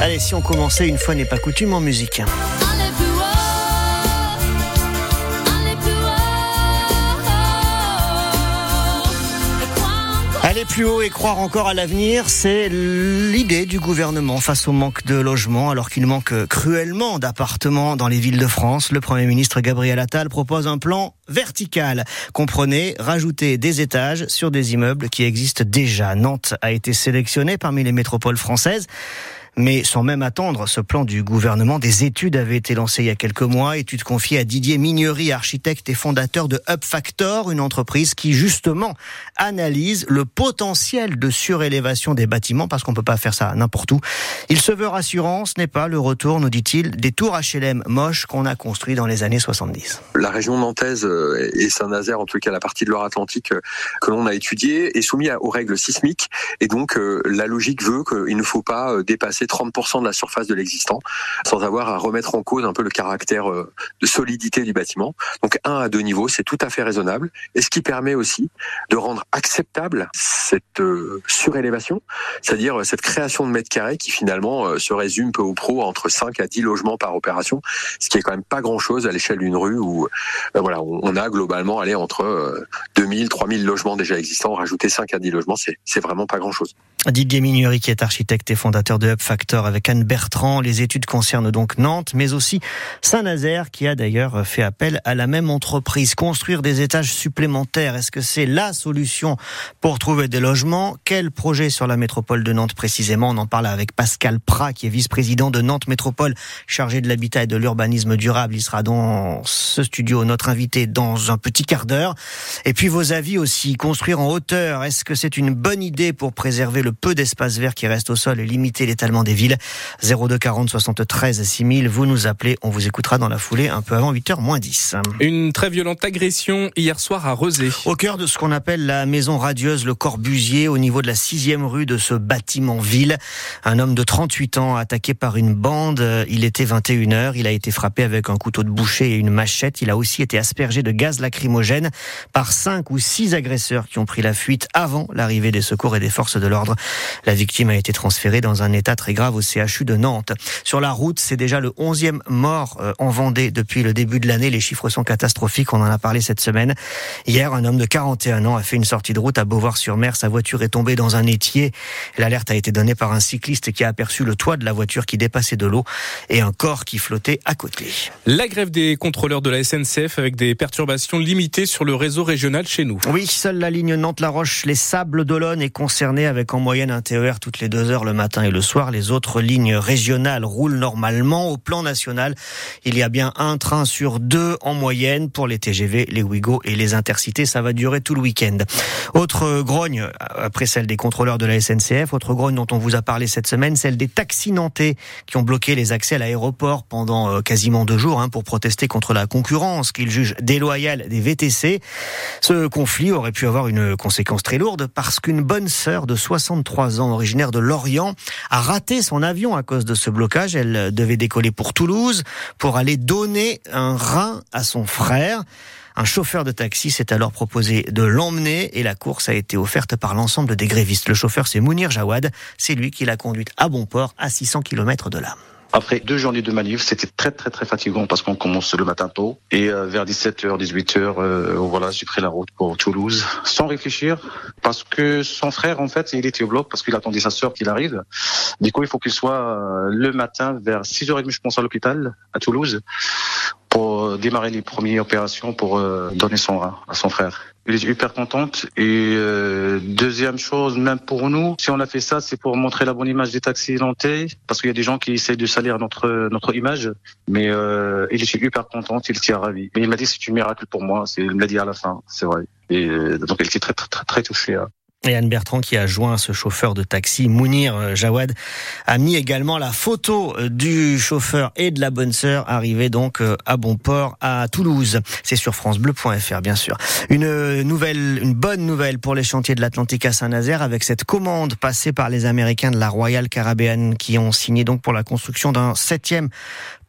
Allez, si on commençait une fois n'est pas coutume en musique. Aller plus haut et croire encore à l'avenir, c'est l'idée du gouvernement face au manque de logements, alors qu'il manque cruellement d'appartements dans les villes de France. Le Premier ministre Gabriel Attal propose un plan vertical. Comprenez, rajouter des étages sur des immeubles qui existent déjà. Nantes a été sélectionnée parmi les métropoles françaises. Mais sans même attendre ce plan du gouvernement, des études avaient été lancées il y a quelques mois, études confiées à Didier Mignery, architecte et fondateur de Up Factor, une entreprise qui justement analyse le potentiel de surélévation des bâtiments, parce qu'on peut pas faire ça n'importe où. Il se veut rassurant, ce n'est pas le retour, nous dit-il, des tours HLM moches qu'on a construits dans les années 70. La région nantaise euh, et Saint-Nazaire, en tout cas la partie de Loire-Atlantique euh, que l'on a étudiée, est soumise aux règles sismiques, et donc euh, la logique veut qu'il ne faut pas dépasser 30% de la surface de l'existant, sans avoir à remettre en cause un peu le caractère euh, de solidité du bâtiment. Donc un à deux niveaux, c'est tout à fait raisonnable, et ce qui permet aussi de rendre acceptable cette euh, surélévation, c'est-à-dire euh, cette création de mètres carrés qui finalement se résume peu ou pro entre 5 à 10 logements par opération, ce qui est quand même pas grand-chose à l'échelle d'une rue où ben voilà, on a globalement allé entre 2000, 3000 logements déjà existants, rajouter 5 à 10 logements, c'est vraiment pas grand-chose. Didier Mignery qui est architecte et fondateur de Up Factor avec Anne Bertrand. Les études concernent donc Nantes, mais aussi Saint-Nazaire, qui a d'ailleurs fait appel à la même entreprise. Construire des étages supplémentaires, est-ce que c'est la solution pour trouver des logements? Quel projet sur la métropole de Nantes précisément? On en parle avec Pascal Prat, qui est vice-président de Nantes Métropole, chargé de l'habitat et de l'urbanisme durable. Il sera dans ce studio, notre invité, dans un petit quart d'heure. Et puis vos avis aussi, construire en hauteur, est-ce que c'est une bonne idée pour préserver le peu d'espace vert qui reste au sol et limiter l'étalement des villes. 02 40 73 6000, vous nous appelez, on vous écoutera dans la foulée un peu avant 8h moins 10. Une très violente agression hier soir à Rezé. Au cœur de ce qu'on appelle la maison radieuse, le Corbusier, au niveau de la sixième rue de ce bâtiment ville. Un homme de 38 ans attaqué par une bande. Il était 21h. Il a été frappé avec un couteau de boucher et une machette. Il a aussi été aspergé de gaz lacrymogène par cinq ou six agresseurs qui ont pris la fuite avant l'arrivée des secours et des forces de l'ordre. La victime a été transférée dans un état très grave au CHU de Nantes. Sur la route, c'est déjà le 11e mort euh, en Vendée depuis le début de l'année. Les chiffres sont catastrophiques. On en a parlé cette semaine. Hier, un homme de 41 ans a fait une sortie de route à Beauvoir-sur-Mer. Sa voiture est tombée dans un étier. L'alerte a été donnée par un cycliste qui a aperçu le toit de la voiture qui dépassait de l'eau et un corps qui flottait à côté. La grève des contrôleurs de la SNCF avec des perturbations limitées sur le réseau régional chez nous. Oui, seule la ligne Nantes-La Roche, les Sables d'Olonne est concernée avec en moyenne un TER toutes les deux heures le matin et le soir. Les autres lignes régionales roulent normalement. Au plan national, il y a bien un train sur deux en moyenne pour les TGV, les Ouigo et les Intercités. Ça va durer tout le week-end. Autre grogne, après celle des contrôleurs de la SNCF, autre grogne dont on vous a parlé cette semaine, celle des taxis nantais qui ont bloqué les accès à l'aéroport pendant euh, quasiment deux jours hein, pour protester contre la concurrence qu'ils jugent déloyale des VTC. Ce conflit aurait pu avoir une conséquence très lourde parce qu'une bonne sœur de 63 ans, originaire de Lorient, a raté son avion à cause de ce blocage. Elle devait décoller pour Toulouse pour aller donner un rein à son frère. Un chauffeur de taxi s'est alors proposé de l'emmener et la course a été offerte par l'ensemble des grévistes. Le chauffeur, c'est Mounir Jawad. C'est lui qui l'a conduite à bon port, à 600 km de là. Après deux journées de manif, c'était très très très fatigant parce qu'on commence le matin tôt. Et euh, vers 17h, 18h, euh, voilà, j'ai pris la route pour Toulouse. Sans réfléchir parce que son frère en fait, il était au bloc parce qu'il attendait sa sœur qu'il arrive. Du coup, il faut qu'il soit euh, le matin vers 6h30 je pense à l'hôpital à Toulouse pour démarrer les premières opérations pour donner son à son frère. Elle est hyper contente. Et euh, deuxième chose, même pour nous, si on a fait ça, c'est pour montrer la bonne image des taxis parce qu'il y a des gens qui essayent de salir notre notre image. Mais euh, il est hyper contente, il était ravi. Mais il m'a dit c'est un miracle pour moi. Il me l'a dit à la fin, c'est vrai. Et euh, donc elle était très très très, très touchée. Hein. Et Anne Bertrand qui a joint ce chauffeur de taxi, Mounir euh, Jawad, a mis également la photo euh, du chauffeur et de la bonne sœur arrivés donc euh, à Bonport à Toulouse. C'est sur francebleu.fr bien sûr. Une nouvelle, une bonne nouvelle pour les chantiers de l'Atlantique à Saint-Nazaire avec cette commande passée par les Américains de la Royal Caribbean qui ont signé donc pour la construction d'un septième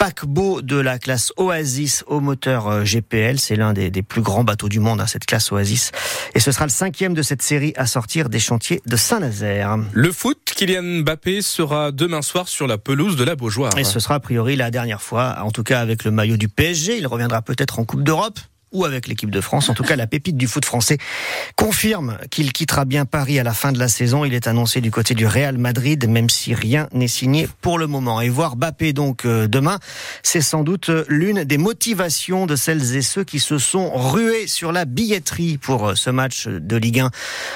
paquebot de la classe Oasis au moteur euh, GPL. C'est l'un des, plus grands bateaux du monde, hein, cette classe Oasis. Et ce sera le cinquième de cette série à sortir des chantiers de Saint-Nazaire. Le foot, Kylian Mbappé sera demain soir sur la pelouse de la Beaujoire. Et ce sera a priori la dernière fois, en tout cas avec le maillot du PSG. Il reviendra peut-être en Coupe d'Europe ou avec l'équipe de France. En tout cas, la pépite du foot français confirme qu'il quittera bien Paris à la fin de la saison. Il est annoncé du côté du Real Madrid, même si rien n'est signé pour le moment. Et voir Bappé donc euh, demain, c'est sans doute l'une des motivations de celles et ceux qui se sont rués sur la billetterie pour euh, ce match de Ligue 1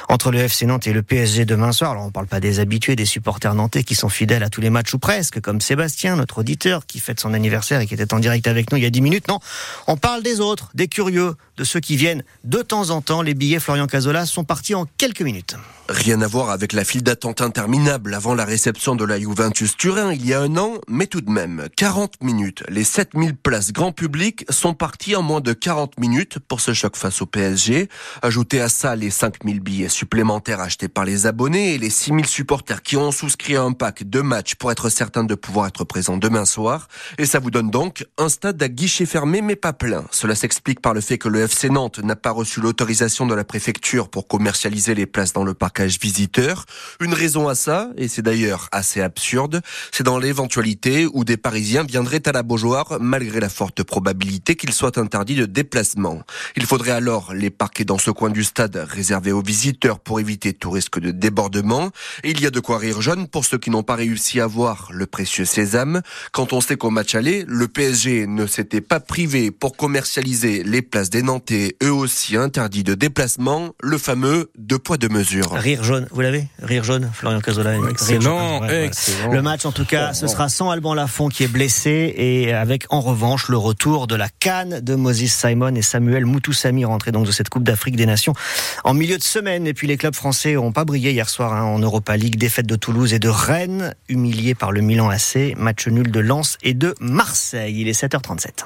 entre le FC Nantes et le PSG demain soir. Alors on ne parle pas des habitués, des supporters nantais qui sont fidèles à tous les matchs ou presque, comme Sébastien, notre auditeur, qui fête son anniversaire et qui était en direct avec nous il y a 10 minutes. Non, on parle des autres, des curieux de ceux qui viennent de temps en temps. Les billets Florian Cazola sont partis en quelques minutes. Rien à voir avec la file d'attente interminable avant la réception de la Juventus Turin il y a un an, mais tout de même, 40 minutes. Les 7000 places grand public sont parties en moins de 40 minutes pour ce choc face au PSG. Ajoutez à ça les 5000 billets supplémentaires achetés par les abonnés et les 6000 supporters qui ont souscrit à un pack de matchs pour être certains de pouvoir être présents demain soir. Et ça vous donne donc un stade à guichet fermé mais pas plein. Cela s'explique par le fait que le FC Nantes n'a pas reçu l'autorisation de la préfecture pour commercialiser les places dans le parc visiteurs. Une raison à ça, et c'est d'ailleurs assez absurde, c'est dans l'éventualité où des Parisiens viendraient à la Beaujoire malgré la forte probabilité qu'ils soient interdits de déplacement. Il faudrait alors les parquer dans ce coin du stade réservé aux visiteurs pour éviter tout risque de débordement. Et il y a de quoi rire jeune pour ceux qui n'ont pas réussi à voir le précieux sésame. Quand on sait qu'au match aller, le PSG ne s'était pas privé pour commercialiser les places des Nantais, eux aussi interdits de déplacement, le fameux deux poids deux mesures. Rire jaune, vous l'avez Rire jaune, Florian Cazola. Excellent, Le match, en tout cas, ce sera sans Alban Lafont qui est blessé et avec, en revanche, le retour de la canne de Moses Simon et Samuel Moutoussami rentrés donc de cette Coupe d'Afrique des Nations en milieu de semaine. Et puis les clubs français n'ont pas brillé hier soir hein, en Europa League. Défaite de Toulouse et de Rennes, humiliés par le Milan AC. Match nul de Lens et de Marseille. Il est 7h37.